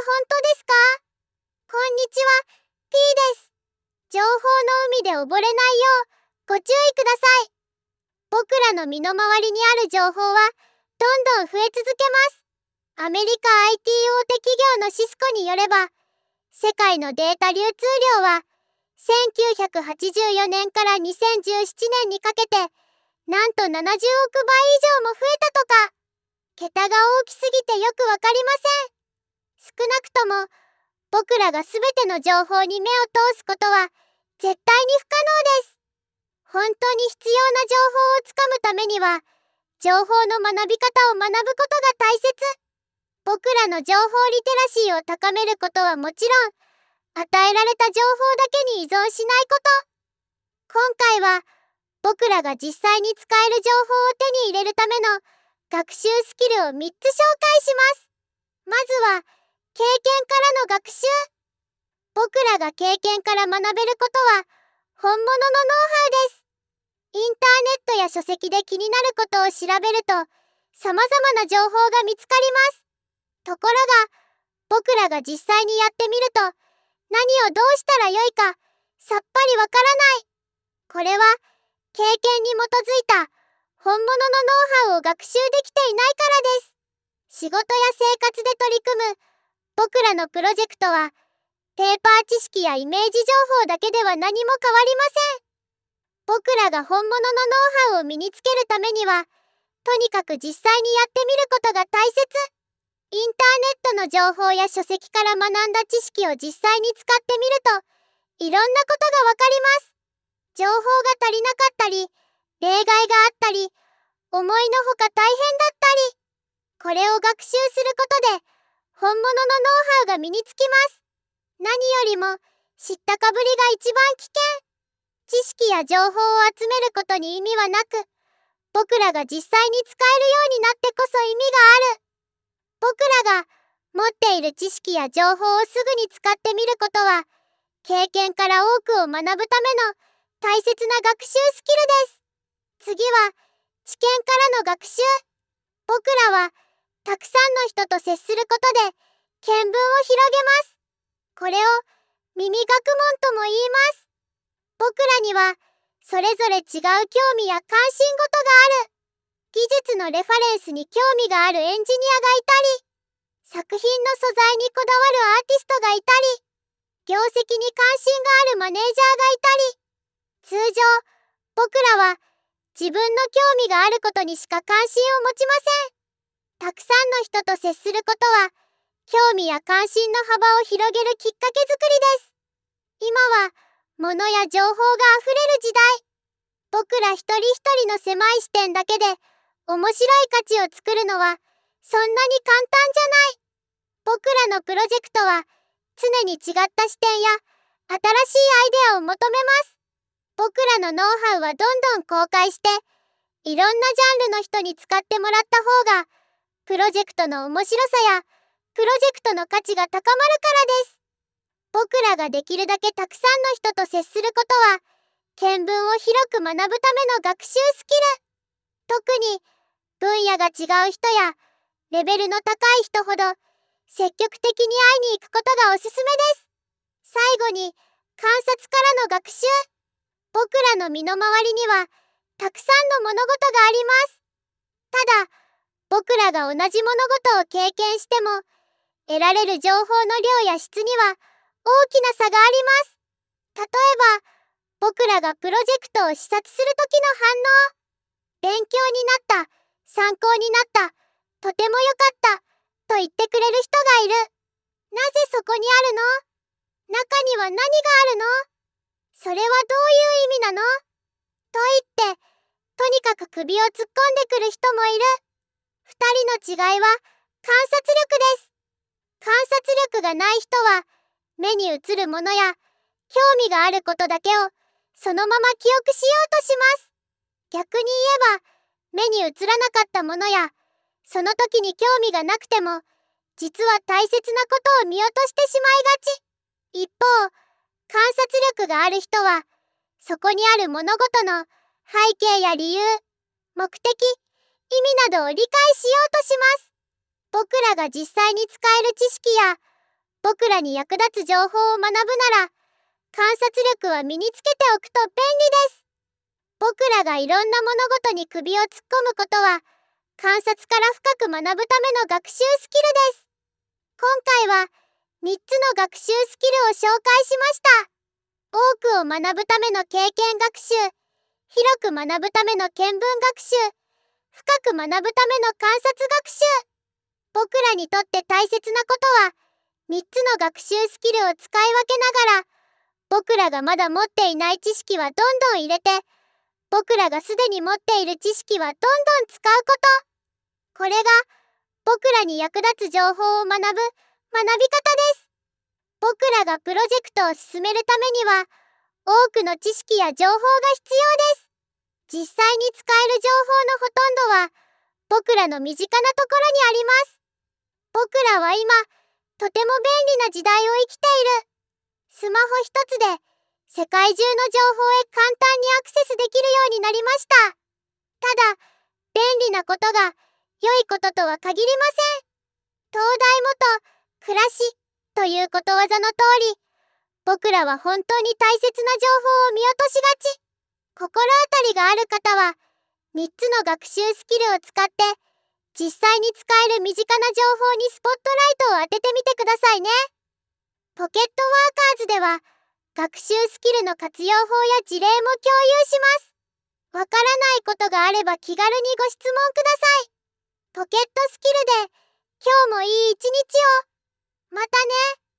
本当ですか？こんにちは、P です。情報の海で溺れないよう、ご注意ください。僕らの身の回りにある情報は、どんどん増え続けます。アメリカ IT 大手企業のシスコによれば、世界のデータ流通量は、1984年から2017年にかけて、なんと70億倍以上も増えたとか。桁が大きすぎてよくわかりません。少なくとも、僕らが全ての情報に目を通すことは絶対に不可能です。本当に必要な情報をつかむためには、情報の学び方を学ぶことが大切。僕らの情報リテラシーを高めることはもちろん、与えられた情報だけに依存しないこと。今回は、僕らが実際に使える情報を手に入れるための学習スキルを3つ紹介します。まずは、経験からの学習。僕らが経験から学べることは、本物のノウハウです。インターネットや書籍で気になることを調べると、様々な情報が見つかります。ところが、僕らが実際にやってみると、何をどうしたらよいか、さっぱりわからない。これは、経験に基づいた、本物のノウハウを学習できていないからです。仕事や生活で取り組む僕らのプロジェクトはペーパー知識やイメージ情報だけでは何も変わりません。僕らが本物のノウハウを身につけるためにはとにかく実際にやってみることが大切。インターネットの情報や書籍から学んだ知識を実際に使ってみるといろんなことがわかります。情報が足りなかったり例外があったり、思いのほか大変だったり、これを学習することで、本物のノウハウが身につきます。何よりも、知ったかぶりが一番危険。知識や情報を集めることに意味はなく、僕らが実際に使えるようになってこそ意味がある。僕らが持っている知識や情報をすぐに使ってみることは、経験から多くを学ぶための大切な学習スキルです。次は、知見からの学習。僕らは、たくさんの人と接することで、見聞を広げます。これを、耳学問とも言います。僕らには、それぞれ違う興味や関心事がある。技術のレファレンスに興味があるエンジニアがいたり、作品の素材にこだわるアーティストがいたり、業績に関心があるマネージャーがいたり、通常、僕らは自分の興味があることにしか関心を持ちません。たくさんの人と接することは、興味や関心の幅を広げるきっかけづくりです。今は、物や情報があふれる時代。僕ら一人一人の狭い視点だけで、面白い価値を作るのは、そんなに簡単じゃない。僕らのプロジェクトは、常に違った視点や、新しいアイデアを求めます。僕らのノウハウはどんどん公開して、いろんなジャンルの人に使ってもらった方が、プロジェクトの面白さや、プロジェクトの価値が高まるからです。僕らができるだけたくさんの人と接することは、見聞を広く学ぶための学習スキル。特に、分野が違う人や、レベルの高い人ほど、積極的に会いに行くことがおすすめです。最後に、観察からの学習。僕らの身の回りにはたくさんの物事があります。ただ、僕らが同じ物事を経験しても、得られる情報の量や質には大きな差があります。例えば、僕らがプロジェクトを視察する時の反応。勉強になった、参考になった、とても良かった、と言ってくれる人がいる。なぜそこにあるの？中には何があるの？それはどういう意味なの？と言って、とにかく首を突っ込んでくる人もいる。人の違いは観察力です。観察力がない人は、目に映るものや興味があることだけをそのまま記憶しようとします。逆に言えば、目に映らなかったものや、その時に興味がなくても、実は大切なことを見落としてしまいがち。一方、観察力がある人は、そこにある物事の背景や理由、目的、味などを理解しようとします。僕らが実際に使える知識や僕らに役立つ情報を学ぶなら、観察力は身につけておくと便利です。僕らがいろんな物事に首を突っ込むことは、観察から深く学ぶための学習スキルです。今回は、3つの学習スキルを紹介しました。多くを学ぶための経験学習、広く学ぶための見聞学習、深く学ぶための観察学習。僕らにとって大切なことは、3つの学習スキルを使い分けながら、僕らがまだ持っていない知識はどんどん入れて、僕らがすでに持っている知識はどんどん使うこと。これが、僕らに役立つ情報を学ぶ、学び方です。僕らがプロジェクトを進めるためには、多くの知識や情報が必要です。実際に使える情報のほとんどは、僕らの身近なところにあります。僕らは今、とても便利な時代を生きている。スマホ一つで世界中の情報へ簡単にアクセスできるようになりました。ただ、便利なことが良いこととは限りません。東大元暮らしということわざの通り、僕らは本当に大切な情報を見落としがち。心当りがある方は、3つの学習スキルを使って、実際に使える身近な情報にスポットライトを当ててみてくださいね。ポケットワーカーズでは、学習スキルの活用法や事例も共有します。わからないことがあれば気軽にご質問ください。ポケットスキルで、今日もいい一日を。またね。